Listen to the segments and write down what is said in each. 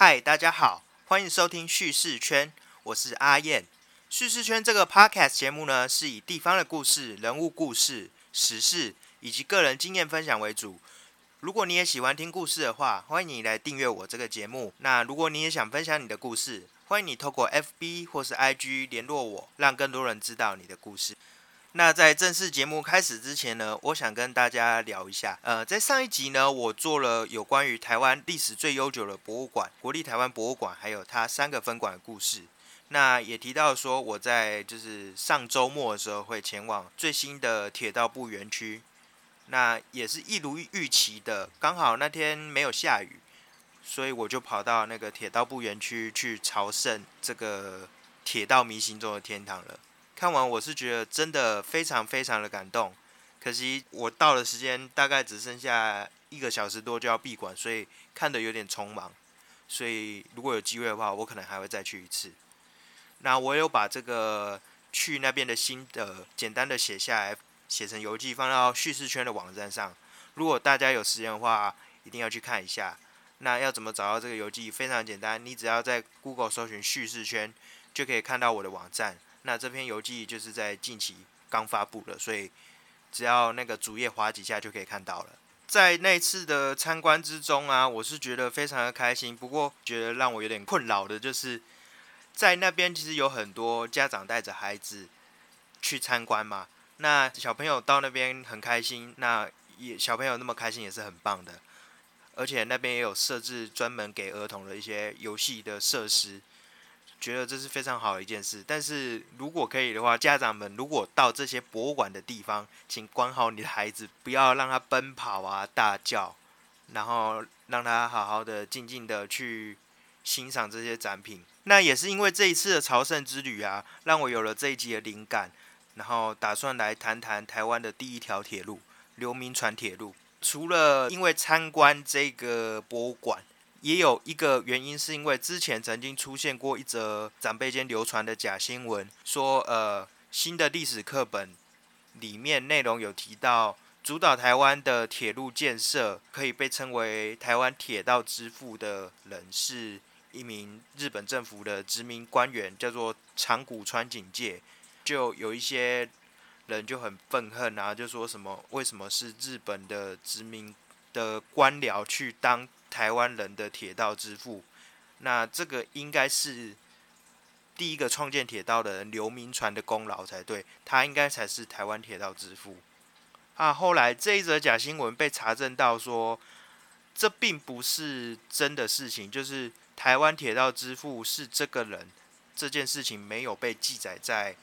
嗨，大家好，欢迎收听叙事圈，我是阿燕。叙事圈这个 podcast 节目呢，是以地方的故事、人物故事、时事以及个人经验分享为主。如果你也喜欢听故事的话，欢迎你来订阅我这个节目。那如果你也想分享你的故事，欢迎你透过 FB 或是 IG 联络我，让更多人知道你的故事。那在正式节目开始之前呢，我想跟大家聊一下。呃，在上一集呢，我做了有关于台湾历史最悠久的博物馆——国立台湾博物馆，还有它三个分馆的故事。那也提到说，我在就是上周末的时候会前往最新的铁道部园区。那也是一如预期的，刚好那天没有下雨，所以我就跑到那个铁道部园区去朝圣这个铁道迷行中的天堂了。看完我是觉得真的非常非常的感动，可惜我到的时间大概只剩下一个小时多就要闭馆，所以看的有点匆忙。所以如果有机会的话，我可能还会再去一次。那我有把这个去那边的心得简单的写下来，写成游记放到叙事圈的网站上。如果大家有时间的话，一定要去看一下。那要怎么找到这个游记？非常简单，你只要在 Google 搜寻叙事圈，就可以看到我的网站。那这篇游记就是在近期刚发布了，所以只要那个主页滑几下就可以看到了。在那次的参观之中啊，我是觉得非常的开心。不过觉得让我有点困扰的就是，在那边其实有很多家长带着孩子去参观嘛。那小朋友到那边很开心，那也小朋友那么开心也是很棒的。而且那边也有设置专门给儿童的一些游戏的设施。觉得这是非常好的一件事，但是如果可以的话，家长们如果到这些博物馆的地方，请管好你的孩子，不要让他奔跑啊、大叫，然后让他好好的、静静的去欣赏这些展品。那也是因为这一次的朝圣之旅啊，让我有了这一集的灵感，然后打算来谈谈台湾的第一条铁路——刘铭传铁路。除了因为参观这个博物馆。也有一个原因，是因为之前曾经出现过一则长辈间流传的假新闻，说呃新的历史课本里面内容有提到，主导台湾的铁路建设可以被称为台湾铁道之父的人，是一名日本政府的殖民官员，叫做长谷川警介。就有一些人就很愤恨啊，就说什么为什么是日本的殖民的官僚去当？台湾人的铁道之父，那这个应该是第一个创建铁道的人刘铭传的功劳才对，他应该才是台湾铁道之父。啊，后来这一则假新闻被查证到说，这并不是真的事情，就是台湾铁道之父是这个人，这件事情没有被记载在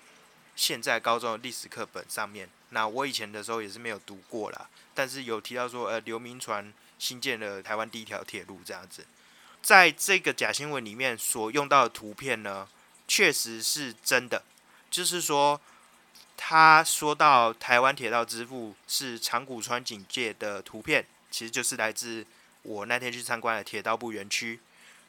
现在高中的历史课本上面。那我以前的时候也是没有读过啦，但是有提到说，呃，刘铭传。新建了台湾第一条铁路，这样子，在这个假新闻里面所用到的图片呢，确实是真的。就是说，他说到台湾铁道之父是长谷川警戒的图片，其实就是来自我那天去参观的铁道部园区。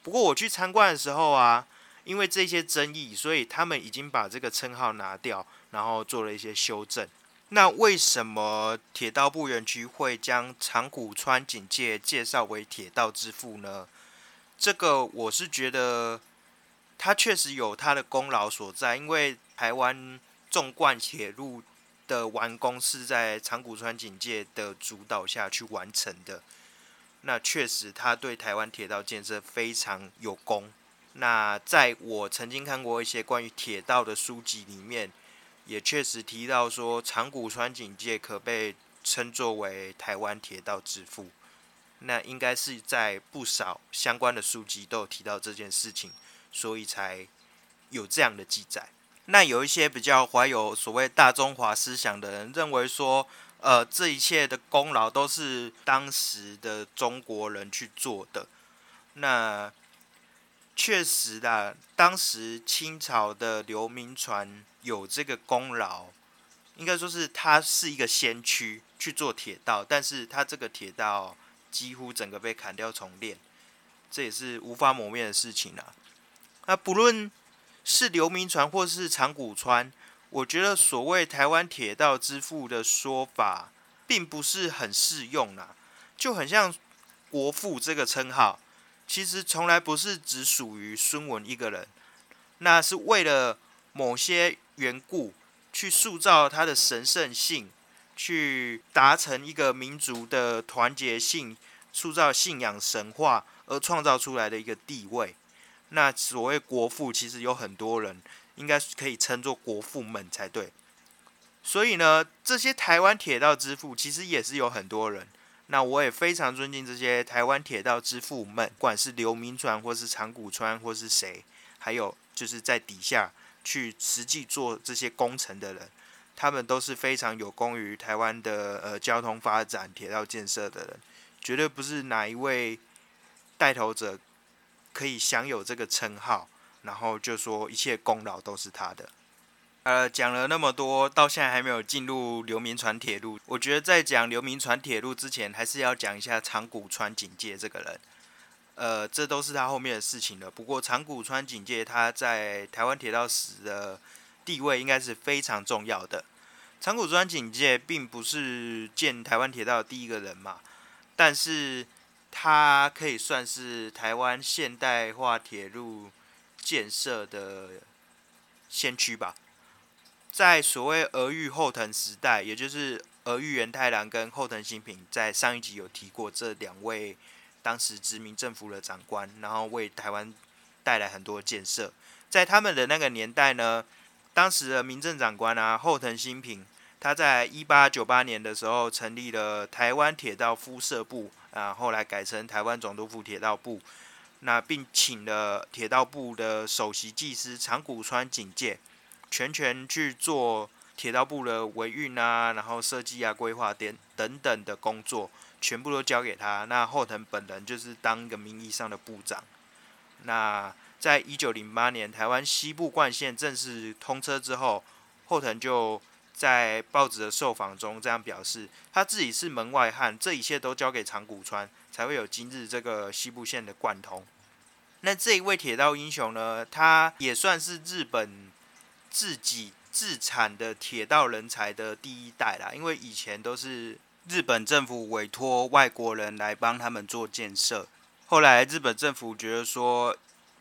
不过我去参观的时候啊，因为这些争议，所以他们已经把这个称号拿掉，然后做了一些修正。那为什么铁道部园区会将长谷川警介介绍为铁道之父呢？这个我是觉得他确实有他的功劳所在，因为台湾纵贯铁路的完工是在长谷川警介的主导下去完成的。那确实他对台湾铁道建设非常有功。那在我曾经看过一些关于铁道的书籍里面。也确实提到说，长谷川警介可被称作为台湾铁道之父。那应该是在不少相关的书籍都有提到这件事情，所以才有这样的记载。那有一些比较怀有所谓大中华思想的人，认为说，呃，这一切的功劳都是当时的中国人去做的。那确实的，当时清朝的刘铭传有这个功劳，应该说是他是一个先驱去做铁道，但是他这个铁道几乎整个被砍掉重练，这也是无法磨灭的事情了。那不论是刘铭传或是长谷川，我觉得所谓台湾铁道之父的说法，并不是很适用啦，就很像国父这个称号。其实从来不是只属于孙文一个人，那是为了某些缘故去塑造他的神圣性，去达成一个民族的团结性，塑造信仰神话而创造出来的一个地位。那所谓国父，其实有很多人应该可以称作国父们才对。所以呢，这些台湾铁道之父其实也是有很多人。那我也非常尊敬这些台湾铁道之父们，不管是刘铭传，或是长谷川，或是谁，还有就是在底下去实际做这些工程的人，他们都是非常有功于台湾的呃交通发展、铁道建设的人，绝对不是哪一位带头者可以享有这个称号，然后就说一切功劳都是他的。呃，讲了那么多，到现在还没有进入流民船铁路。我觉得在讲流民船铁路之前，还是要讲一下长谷川警介这个人。呃，这都是他后面的事情了。不过长谷川警介他在台湾铁道史的地位应该是非常重要的。长谷川警介并不是建台湾铁道的第一个人嘛，但是他可以算是台湾现代化铁路建设的先驱吧。在所谓俄玉后藤时代，也就是俄玉元太郎跟后藤新平，在上一集有提过这两位当时殖民政府的长官，然后为台湾带来很多建设。在他们的那个年代呢，当时的民政长官啊后藤新平，他在一八九八年的时候成立了台湾铁道敷设部啊，后来改成台湾总督府铁道部，那并请了铁道部的首席技师长谷川警介。全权去做铁道部的维运啊，然后设计啊、规划等等等的工作，全部都交给他。那后藤本人就是当一个名义上的部长。那在一九零八年台湾西部冠线正式通车之后，后藤就在报纸的受访中这样表示：他自己是门外汉，这一切都交给长谷川，才会有今日这个西部线的贯通。那这一位铁道英雄呢，他也算是日本。自己自产的铁道人才的第一代啦，因为以前都是日本政府委托外国人来帮他们做建设，后来日本政府觉得说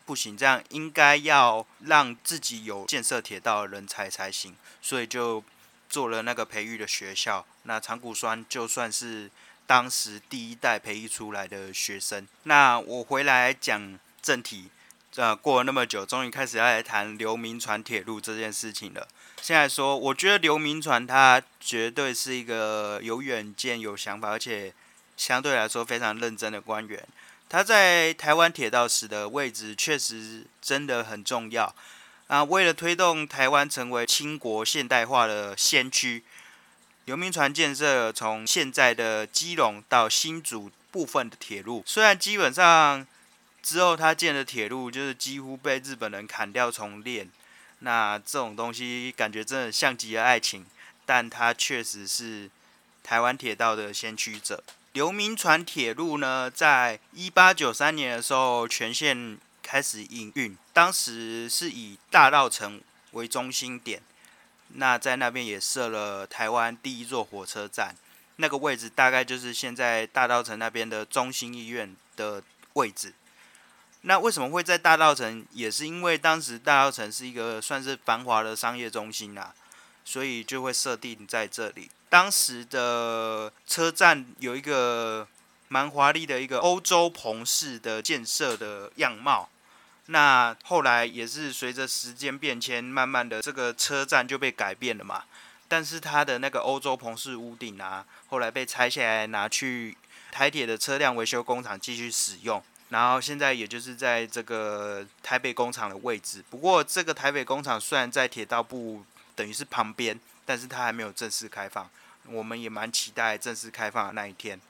不行，这样应该要让自己有建设铁道的人才才行，所以就做了那个培育的学校。那长谷川就算是当时第一代培育出来的学生。那我回来讲正题。呃，过了那么久，终于开始要来谈流民船铁路这件事情了。现在说，我觉得流民船它绝对是一个有远见、有想法，而且相对来说非常认真的官员。他在台湾铁道史的位置确实真的很重要啊！为了推动台湾成为清国现代化的先驱，流民船建设从现在的基隆到新竹部分的铁路，虽然基本上。之后，他建的铁路就是几乎被日本人砍掉重练。那这种东西感觉真的像极了爱情，但它确实是台湾铁道的先驱者。流民船铁路呢，在一八九三年的时候全线开始营运，当时是以大道城为中心点，那在那边也设了台湾第一座火车站，那个位置大概就是现在大道城那边的中心医院的位置。那为什么会在大稻城？也是因为当时大稻城是一个算是繁华的商业中心啦，所以就会设定在这里。当时的车站有一个蛮华丽的一个欧洲棚式的建设的样貌。那后来也是随着时间变迁，慢慢的这个车站就被改变了嘛。但是它的那个欧洲棚式屋顶啊，后来被拆下来拿去台铁的车辆维修工厂继续使用。然后现在也就是在这个台北工厂的位置，不过这个台北工厂虽然在铁道部等于是旁边，但是它还没有正式开放。我们也蛮期待正式开放的那一天。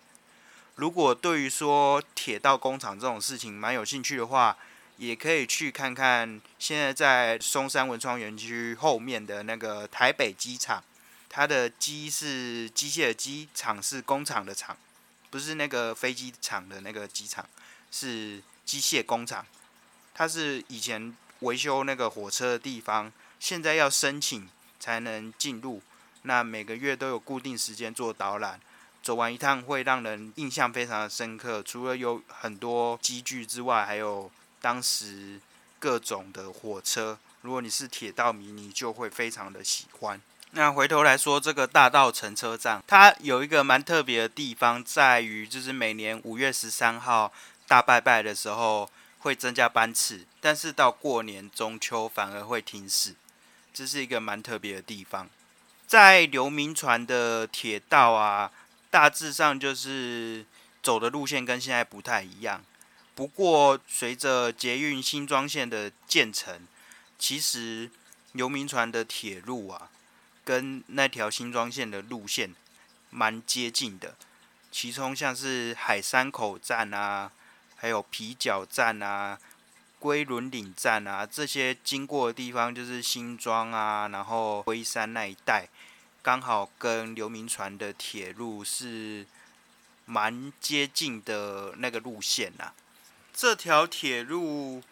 如果对于说铁道工厂这种事情蛮有兴趣的话，也可以去看看现在在松山文创园区后面的那个台北机场。它的机是机械的机，厂是工厂的厂，不是那个飞机场的那个机场。是机械工厂，它是以前维修那个火车的地方，现在要申请才能进入。那每个月都有固定时间做导览，走完一趟会让人印象非常的深刻。除了有很多机具之外，还有当时各种的火车。如果你是铁道迷，你就会非常的喜欢。那回头来说，这个大道城车站，它有一个蛮特别的地方，在于就是每年五月十三号大拜拜的时候会增加班次，但是到过年中秋反而会停驶，这是一个蛮特别的地方。在流民船的铁道啊，大致上就是走的路线跟现在不太一样。不过随着捷运新庄线的建成，其实流民船的铁路啊，跟那条新庄线的路线蛮接近的。其中像是海山口站啊，还有皮角站啊。龟仑岭站啊，这些经过的地方就是新庄啊，然后龟山那一带，刚好跟刘铭传的铁路是蛮接近的那个路线呐。这条铁路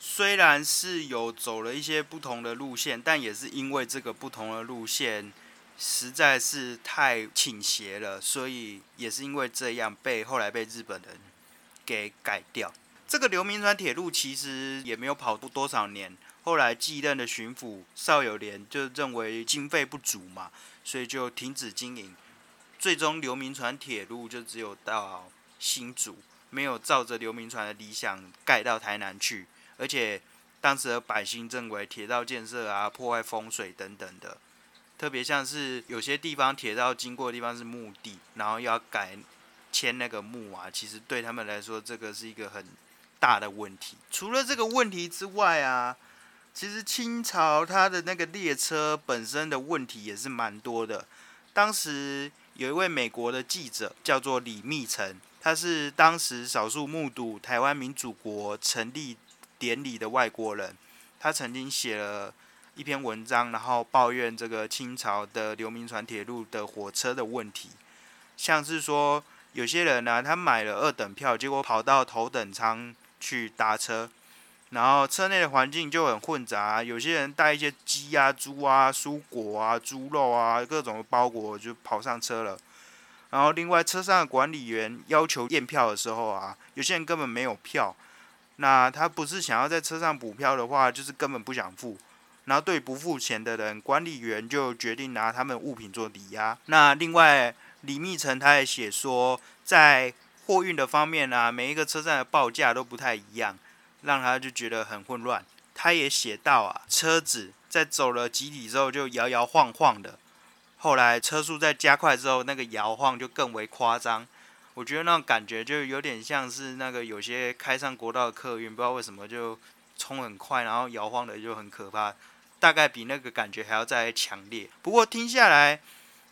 虽然是有走了一些不同的路线，但也是因为这个不同的路线实在是太倾斜了，所以也是因为这样被后来被日本人给改掉。这个流民船铁路其实也没有跑多少年，后来继任的巡抚邵友莲就认为经费不足嘛，所以就停止经营。最终流民船铁路就只有到新竹，没有照着流民船的理想盖到台南去。而且当时的百姓认为铁道建设啊破坏风水等等的，特别像是有些地方铁道经过的地方是墓地，然后要改迁那个墓啊，其实对他们来说这个是一个很。大的问题，除了这个问题之外啊，其实清朝它的那个列车本身的问题也是蛮多的。当时有一位美国的记者叫做李密成，他是当时少数目睹台湾民主国成立典礼的外国人。他曾经写了一篇文章，然后抱怨这个清朝的流民船铁路的火车的问题，像是说有些人呢，他买了二等票，结果跑到头等舱。去搭车，然后车内的环境就很混杂，有些人带一些鸡啊、猪啊、蔬果啊、猪肉啊各种包裹就跑上车了。然后另外车上的管理员要求验票的时候啊，有些人根本没有票，那他不是想要在车上补票的话，就是根本不想付。然后对不付钱的人，管理员就决定拿他们物品做抵押。那另外李密成他也写说，在货运的方面啊，每一个车站的报价都不太一样，让他就觉得很混乱。他也写到啊，车子在走了几里之后就摇摇晃晃的，后来车速在加快之后，那个摇晃就更为夸张。我觉得那种感觉就有点像是那个有些开上国道的客运，不知道为什么就冲很快，然后摇晃的就很可怕，大概比那个感觉还要再强烈。不过听下来。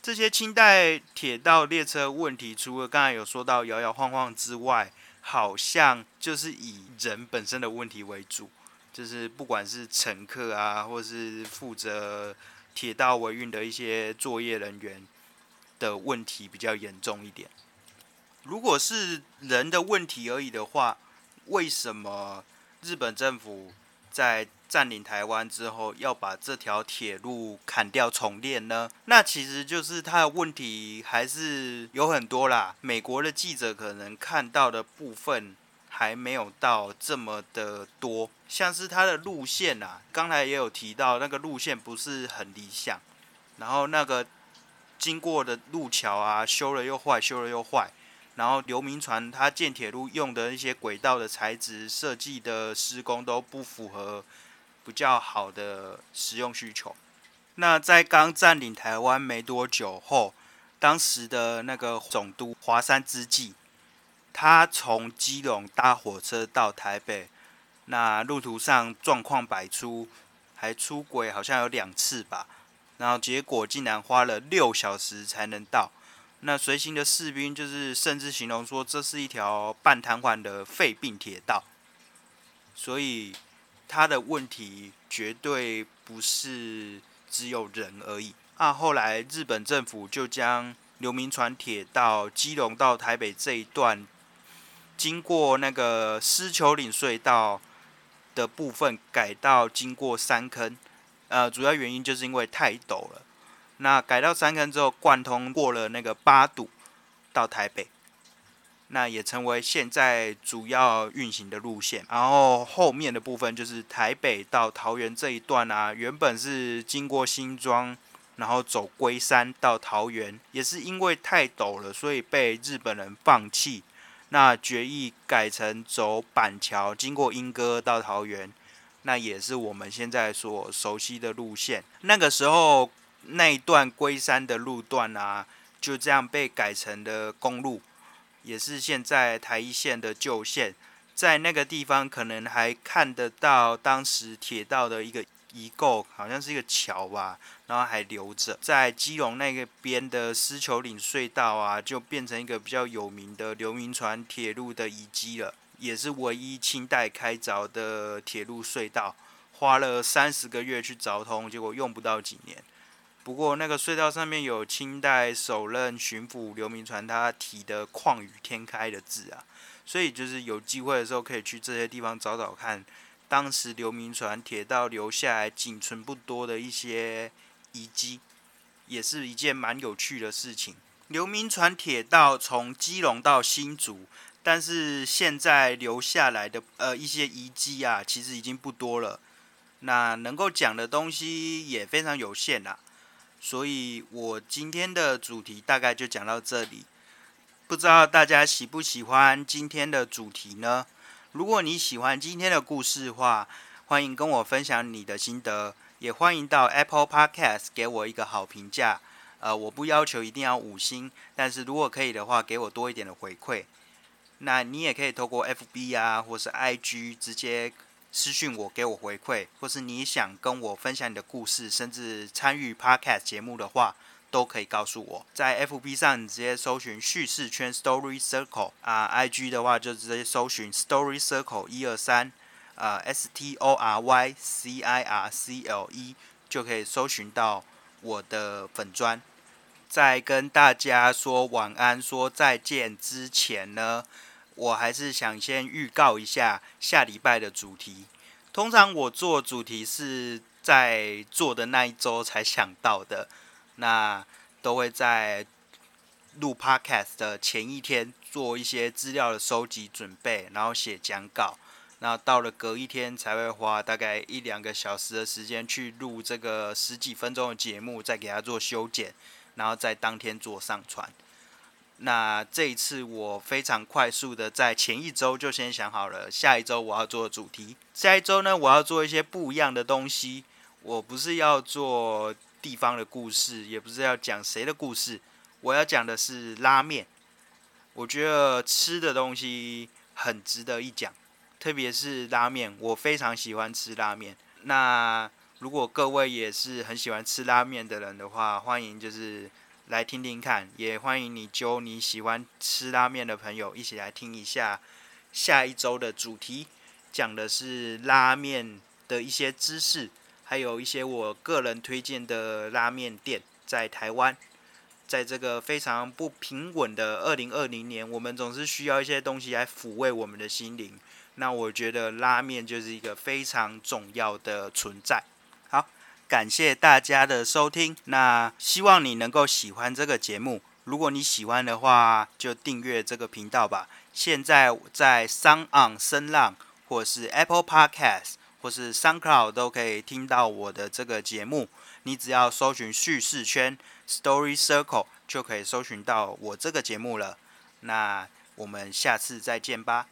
这些清代铁道列车问题，除了刚才有说到摇摇晃晃之外，好像就是以人本身的问题为主，就是不管是乘客啊，或是负责铁道维运的一些作业人员的问题比较严重一点。如果是人的问题而已的话，为什么日本政府在？占领台湾之后，要把这条铁路砍掉重练呢？那其实就是它的问题还是有很多啦。美国的记者可能看到的部分还没有到这么的多，像是它的路线啊，刚才也有提到，那个路线不是很理想，然后那个经过的路桥啊，修了又坏，修了又坏，然后刘铭传他建铁路用的一些轨道的材质设计的施工都不符合。比较好的实用需求。那在刚占领台湾没多久后，当时的那个总督华山之际，他从基隆搭火车到台北，那路途上状况百出，还出轨好像有两次吧。然后结果竟然花了六小时才能到。那随行的士兵就是甚至形容说，这是一条半瘫痪的废病铁道。所以。他的问题绝对不是只有人而已啊！后来日本政府就将流民船铁道基隆到台北这一段，经过那个狮球岭隧道的部分改到经过山坑，呃，主要原因就是因为太陡了。那改到三坑之后，贯通过了那个八堵，到台北，那也成为现在主要运行的路线。然后后面的部分就是台北到桃园这一段啊，原本是经过新庄，然后走龟山到桃园，也是因为太陡了，所以被日本人放弃。那决议改成走板桥，经过莺歌到桃园，那也是我们现在所熟悉的路线。那个时候那一段龟山的路段啊，就这样被改成了公路，也是现在台一线的旧线。在那个地方，可能还看得到当时铁道的一个。遗构好像是一个桥吧，然后还留着。在基隆那个边的狮球岭隧道啊，就变成一个比较有名的流民船铁路的遗迹了，也是唯一清代开凿的铁路隧道，花了三十个月去凿通，结果用不到几年。不过那个隧道上面有清代首任巡抚刘铭传他提的“旷宇天开”的字啊，所以就是有机会的时候可以去这些地方找找看。当时刘铭传铁道留下来仅存不多的一些遗迹，也是一件蛮有趣的事情。刘铭传铁道从基隆到新竹，但是现在留下来的呃一些遗迹啊，其实已经不多了。那能够讲的东西也非常有限啦，所以我今天的主题大概就讲到这里。不知道大家喜不喜欢今天的主题呢？如果你喜欢今天的故事的话，欢迎跟我分享你的心得，也欢迎到 Apple Podcast 给我一个好评价。呃，我不要求一定要五星，但是如果可以的话，给我多一点的回馈。那你也可以透过 FB 啊，或是 IG 直接私讯我，给我回馈，或是你想跟我分享你的故事，甚至参与 Podcast 节目的话。都可以告诉我，在 FB 上直接搜寻叙事圈 Story Circle 啊，IG 的话就直接搜寻 Story Circle 一二三啊，S T O R Y C I R C L E 就可以搜寻到我的粉砖。在跟大家说晚安、说再见之前呢，我还是想先预告一下下礼拜的主题。通常我做主题是在做的那一周才想到的。那都会在录 podcast 的前一天做一些资料的收集准备，然后写讲稿。那到了隔一天才会花大概一两个小时的时间去录这个十几分钟的节目，再给它做修剪，然后在当天做上传。那这一次我非常快速的在前一周就先想好了下一周我要做的主题。下一周呢，我要做一些不一样的东西。我不是要做。地方的故事也不是要讲谁的故事，我要讲的是拉面。我觉得吃的东西很值得一讲，特别是拉面，我非常喜欢吃拉面。那如果各位也是很喜欢吃拉面的人的话，欢迎就是来听听看，也欢迎你揪你喜欢吃拉面的朋友一起来听一下下一周的主题，讲的是拉面的一些知识。还有一些我个人推荐的拉面店，在台湾，在这个非常不平稳的二零二零年，我们总是需要一些东西来抚慰我们的心灵。那我觉得拉面就是一个非常重要的存在。好，感谢大家的收听，那希望你能够喜欢这个节目。如果你喜欢的话，就订阅这个频道吧。现在在 Sound On 声浪或是 Apple Podcast。或是 SoundCloud 都可以听到我的这个节目，你只要搜寻叙事圈 Story Circle 就可以搜寻到我这个节目了。那我们下次再见吧。